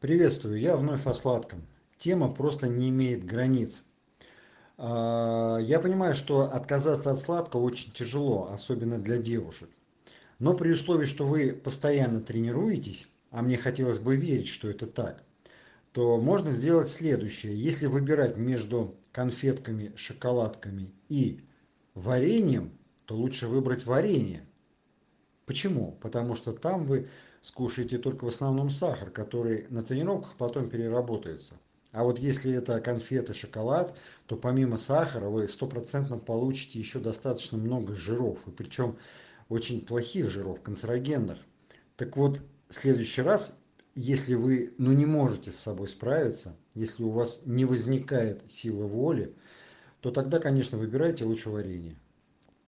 Приветствую, я вновь о сладком. Тема просто не имеет границ. А, Я понимаю, что отказаться от сладкого очень тяжело, особенно для девушек. Но при условии, что вы постоянно тренируетесь, а мне хотелось бы верить, что это так, то можно сделать следующее. Если выбирать между конфетками, шоколадками и вареньем, то лучше выбрать варенье. Почему? Потому что там вы скушаете только в основном сахар, который на тренировках потом переработается. А вот если это конфеты, шоколад, то помимо сахара вы стопроцентно получите еще достаточно много жиров. И причем очень плохих жиров, канцерогенных. Так вот, в следующий раз, если вы ну, не можете с собой справиться, если у вас не возникает силы воли, то тогда, конечно, выбирайте лучше варенье.